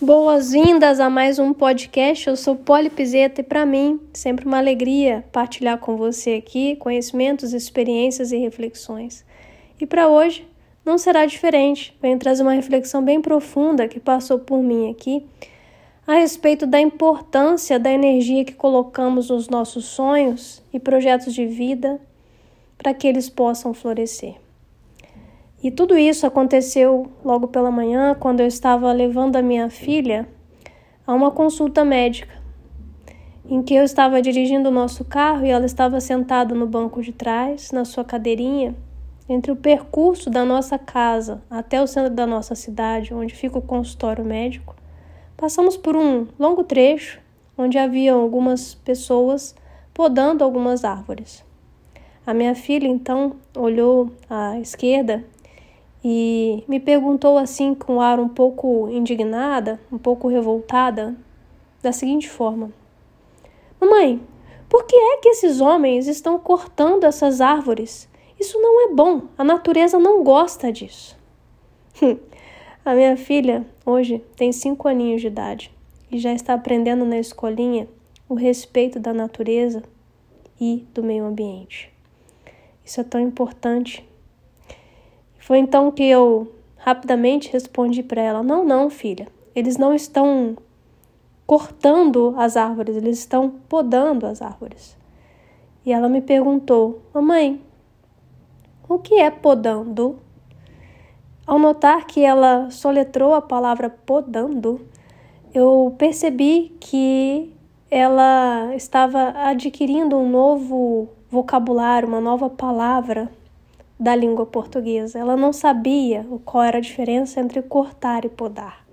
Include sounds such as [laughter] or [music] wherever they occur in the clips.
Boas-vindas a mais um podcast. Eu sou Poli Pizeta e para mim sempre uma alegria partilhar com você aqui conhecimentos, experiências e reflexões. E para hoje não será diferente. Venho trazer uma reflexão bem profunda que passou por mim aqui a respeito da importância da energia que colocamos nos nossos sonhos e projetos de vida para que eles possam florescer. E tudo isso aconteceu logo pela manhã, quando eu estava levando a minha filha a uma consulta médica, em que eu estava dirigindo o nosso carro e ela estava sentada no banco de trás, na sua cadeirinha, entre o percurso da nossa casa até o centro da nossa cidade, onde fica o consultório médico. Passamos por um longo trecho onde haviam algumas pessoas podando algumas árvores. A minha filha então olhou à esquerda e me perguntou assim com um ar um pouco indignada, um pouco revoltada, da seguinte forma: Mamãe, por que é que esses homens estão cortando essas árvores? Isso não é bom, a natureza não gosta disso. [laughs] a minha filha hoje tem cinco aninhos de idade e já está aprendendo na escolinha o respeito da natureza e do meio ambiente. Isso é tão importante foi então que eu rapidamente respondi para ela: Não, não, filha, eles não estão cortando as árvores, eles estão podando as árvores. E ela me perguntou: Mamãe, o que é podando? Ao notar que ela soletrou a palavra podando, eu percebi que ela estava adquirindo um novo vocabulário, uma nova palavra da língua portuguesa. Ela não sabia qual era a diferença entre cortar e podar.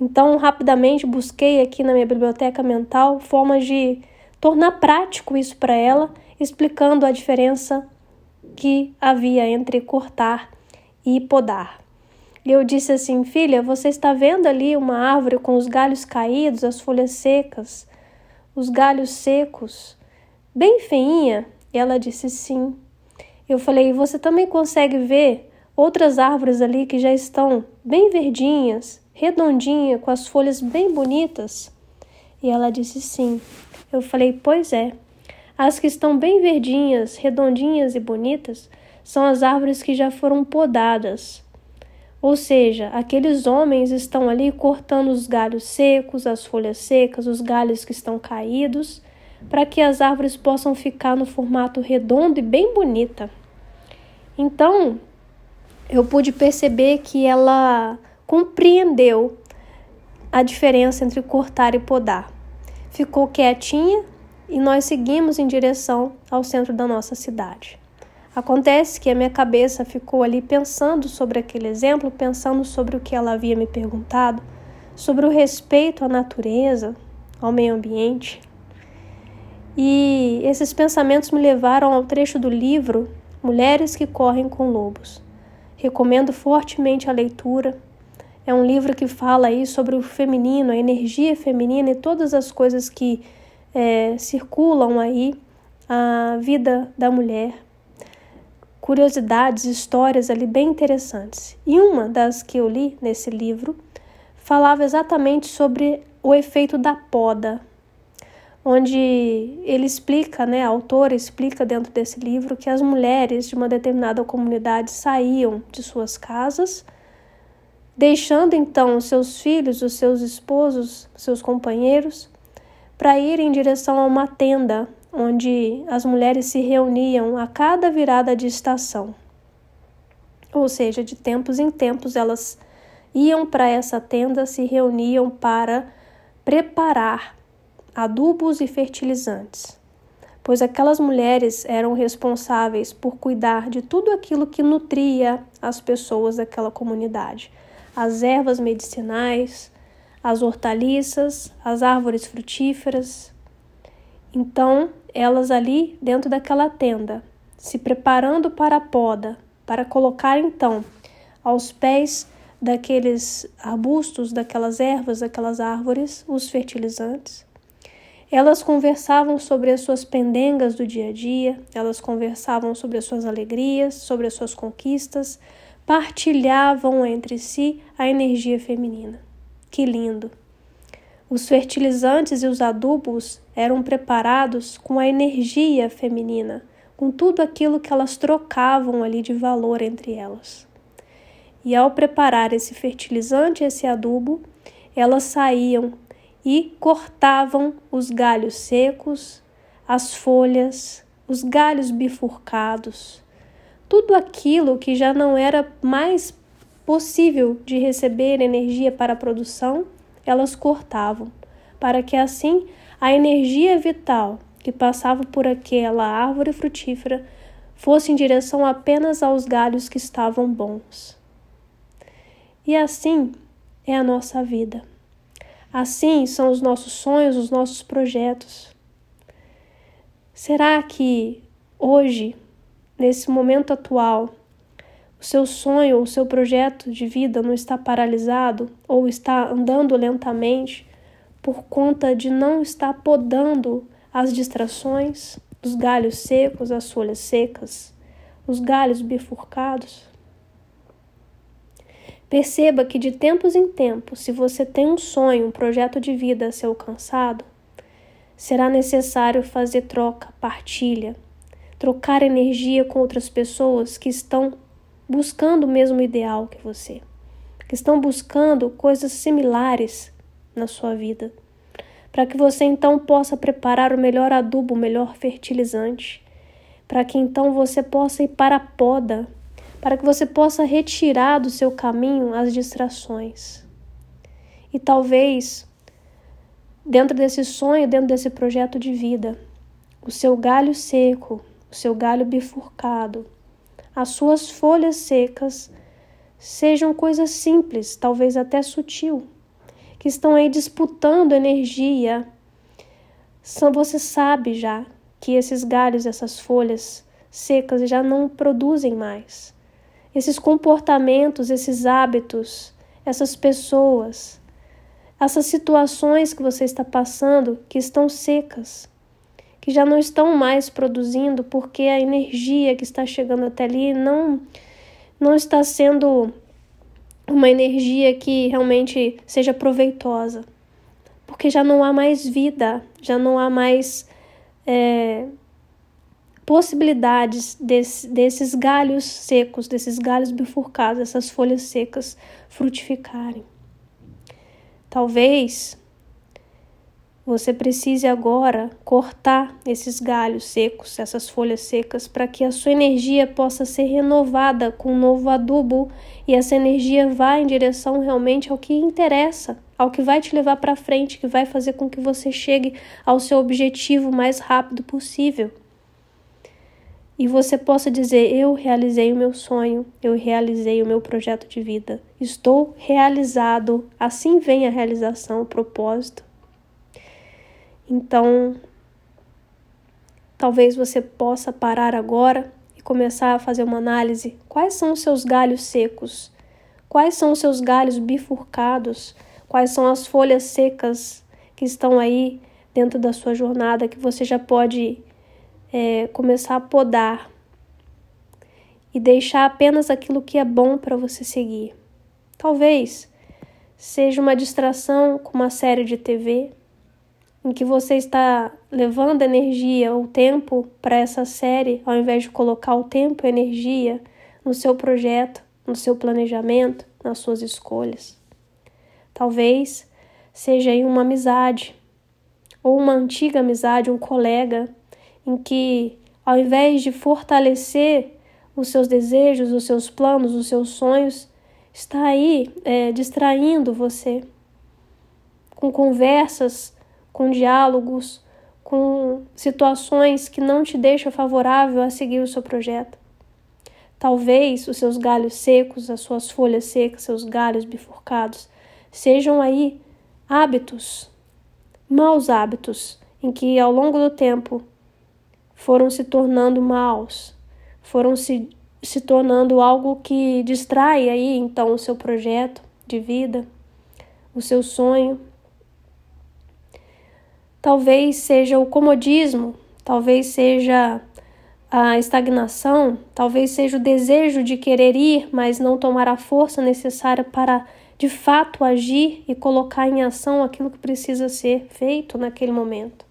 Então, rapidamente busquei aqui na minha biblioteca mental formas de tornar prático isso para ela, explicando a diferença que havia entre cortar e podar. E eu disse assim: Filha, você está vendo ali uma árvore com os galhos caídos, as folhas secas, os galhos secos, bem feinha? E ela disse: Sim. Eu falei: você também consegue ver outras árvores ali que já estão bem verdinhas, redondinhas, com as folhas bem bonitas? E ela disse: sim. Eu falei: pois é. As que estão bem verdinhas, redondinhas e bonitas são as árvores que já foram podadas. Ou seja, aqueles homens estão ali cortando os galhos secos, as folhas secas, os galhos que estão caídos, para que as árvores possam ficar no formato redondo e bem bonita. Então, eu pude perceber que ela compreendeu a diferença entre cortar e podar. Ficou quietinha e nós seguimos em direção ao centro da nossa cidade. Acontece que a minha cabeça ficou ali pensando sobre aquele exemplo, pensando sobre o que ela havia me perguntado, sobre o respeito à natureza, ao meio ambiente. E esses pensamentos me levaram ao trecho do livro Mulheres que Correm com Lobos. Recomendo fortemente a leitura. É um livro que fala aí sobre o feminino, a energia feminina e todas as coisas que é, circulam aí a vida da mulher. Curiosidades, histórias ali bem interessantes. E uma das que eu li nesse livro falava exatamente sobre o efeito da poda, onde ele explica, né, a autora explica dentro desse livro que as mulheres de uma determinada comunidade saíam de suas casas, deixando então seus filhos, os seus esposos, seus companheiros, para ir em direção a uma tenda onde as mulheres se reuniam a cada virada de estação. Ou seja, de tempos em tempos elas iam para essa tenda, se reuniam para preparar adubos e fertilizantes, pois aquelas mulheres eram responsáveis por cuidar de tudo aquilo que nutria as pessoas daquela comunidade: as ervas medicinais, as hortaliças, as árvores frutíferas. Então, elas ali dentro daquela tenda, se preparando para a poda, para colocar então aos pés daqueles arbustos, daquelas ervas, daquelas árvores, os fertilizantes. Elas conversavam sobre as suas pendengas do dia a dia, elas conversavam sobre as suas alegrias, sobre as suas conquistas, partilhavam entre si a energia feminina. Que lindo! Os fertilizantes e os adubos eram preparados com a energia feminina, com tudo aquilo que elas trocavam ali de valor entre elas. E ao preparar esse fertilizante, esse adubo, elas saíam e cortavam os galhos secos, as folhas, os galhos bifurcados, tudo aquilo que já não era mais possível de receber energia para a produção, elas cortavam, para que assim a energia vital que passava por aquela árvore frutífera fosse em direção apenas aos galhos que estavam bons. E assim é a nossa vida. Assim são os nossos sonhos, os nossos projetos. Será que hoje, nesse momento atual, o seu sonho, o seu projeto de vida não está paralisado ou está andando lentamente por conta de não estar podando as distrações, os galhos secos, as folhas secas, os galhos bifurcados? Perceba que de tempos em tempos, se você tem um sonho, um projeto de vida a ser alcançado, será necessário fazer troca, partilha, trocar energia com outras pessoas que estão buscando o mesmo ideal que você, que estão buscando coisas similares na sua vida, para que você então possa preparar o melhor adubo, o melhor fertilizante, para que então você possa ir para a poda, para que você possa retirar do seu caminho as distrações. E talvez, dentro desse sonho, dentro desse projeto de vida, o seu galho seco, o seu galho bifurcado, as suas folhas secas sejam coisas simples, talvez até sutil, que estão aí disputando energia. Você sabe já que esses galhos, essas folhas secas já não produzem mais. Esses comportamentos, esses hábitos, essas pessoas, essas situações que você está passando que estão secas, que já não estão mais produzindo porque a energia que está chegando até ali não não está sendo uma energia que realmente seja proveitosa, porque já não há mais vida, já não há mais é, possibilidades desse, desses galhos secos, desses galhos bifurcados, essas folhas secas frutificarem. Talvez você precise agora cortar esses galhos secos, essas folhas secas, para que a sua energia possa ser renovada com um novo adubo e essa energia vá em direção realmente ao que interessa, ao que vai te levar para frente, que vai fazer com que você chegue ao seu objetivo o mais rápido possível. E você possa dizer: Eu realizei o meu sonho, eu realizei o meu projeto de vida, estou realizado. Assim vem a realização, o propósito. Então, talvez você possa parar agora e começar a fazer uma análise. Quais são os seus galhos secos? Quais são os seus galhos bifurcados? Quais são as folhas secas que estão aí dentro da sua jornada que você já pode é, começar a podar e deixar apenas aquilo que é bom para você seguir? Talvez seja uma distração com uma série de TV, em que você está levando energia ou tempo para essa série, ao invés de colocar o tempo e energia no seu projeto, no seu planejamento, nas suas escolhas. Talvez seja aí uma amizade ou uma antiga amizade, um colega, em que ao invés de fortalecer os seus desejos, os seus planos, os seus sonhos, está aí é, distraindo você com conversas com diálogos, com situações que não te deixam favorável a seguir o seu projeto. Talvez os seus galhos secos, as suas folhas secas, seus galhos bifurcados, sejam aí hábitos, maus hábitos, em que ao longo do tempo foram se tornando maus, foram se, se tornando algo que distrai aí então o seu projeto de vida, o seu sonho, Talvez seja o comodismo, talvez seja a estagnação, talvez seja o desejo de querer ir, mas não tomar a força necessária para de fato agir e colocar em ação aquilo que precisa ser feito naquele momento.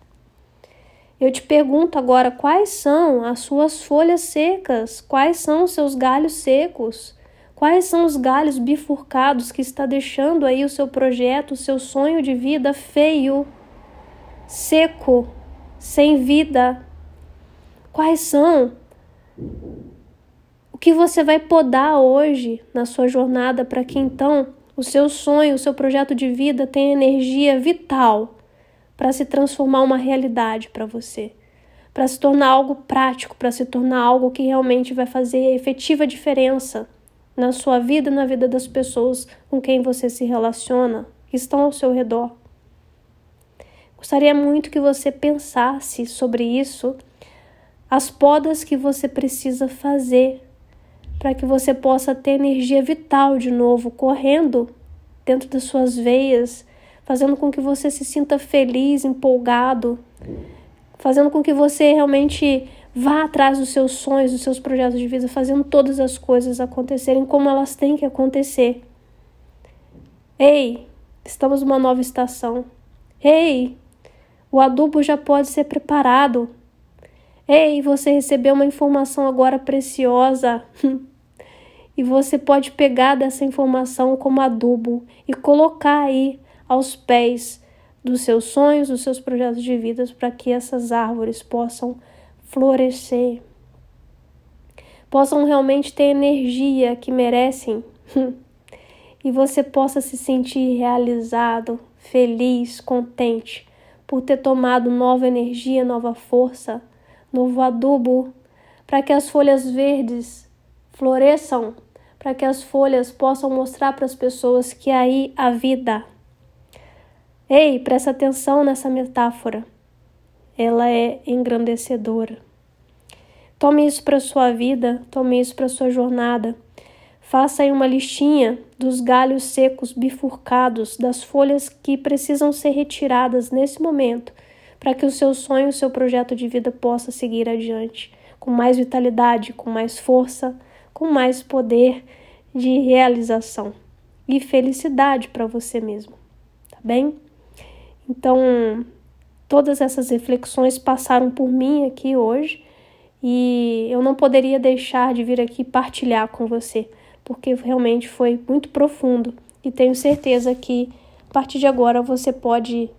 Eu te pergunto agora quais são as suas folhas secas, quais são os seus galhos secos, quais são os galhos bifurcados que está deixando aí o seu projeto, o seu sonho de vida feio, seco, sem vida. Quais são? O que você vai podar hoje na sua jornada para que então o seu sonho, o seu projeto de vida tenha energia vital para se transformar uma realidade para você, para se tornar algo prático, para se tornar algo que realmente vai fazer efetiva diferença na sua vida e na vida das pessoas com quem você se relaciona, que estão ao seu redor. Gostaria muito que você pensasse sobre isso, as podas que você precisa fazer para que você possa ter energia vital de novo correndo dentro das suas veias fazendo com que você se sinta feliz, empolgado, fazendo com que você realmente vá atrás dos seus sonhos, dos seus projetos de vida, fazendo todas as coisas acontecerem como elas têm que acontecer. Ei, estamos numa nova estação. Ei, o adubo já pode ser preparado. Ei, você recebeu uma informação agora preciosa. [laughs] e você pode pegar dessa informação como adubo e colocar aí aos pés dos seus sonhos, dos seus projetos de vida, para que essas árvores possam florescer, possam realmente ter energia que merecem [laughs] e você possa se sentir realizado, feliz, contente por ter tomado nova energia, nova força, novo adubo, para que as folhas verdes floresçam, para que as folhas possam mostrar para as pessoas que aí a vida Ei, presta atenção nessa metáfora. Ela é engrandecedora. Tome isso para sua vida, tome isso para sua jornada. Faça aí uma listinha dos galhos secos bifurcados, das folhas que precisam ser retiradas nesse momento, para que o seu sonho, o seu projeto de vida possa seguir adiante, com mais vitalidade, com mais força, com mais poder de realização e felicidade para você mesmo. Tá bem? Então, todas essas reflexões passaram por mim aqui hoje e eu não poderia deixar de vir aqui partilhar com você, porque realmente foi muito profundo e tenho certeza que a partir de agora você pode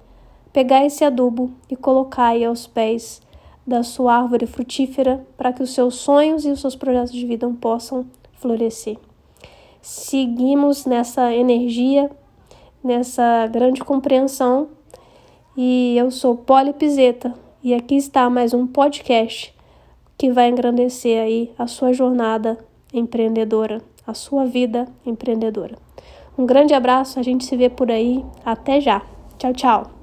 pegar esse adubo e colocar aí aos pés da sua árvore frutífera para que os seus sonhos e os seus projetos de vida possam florescer. Seguimos nessa energia, nessa grande compreensão e eu sou Poli Pizeta e aqui está mais um podcast que vai engrandecer aí a sua jornada empreendedora, a sua vida empreendedora. Um grande abraço, a gente se vê por aí. Até já. Tchau, tchau.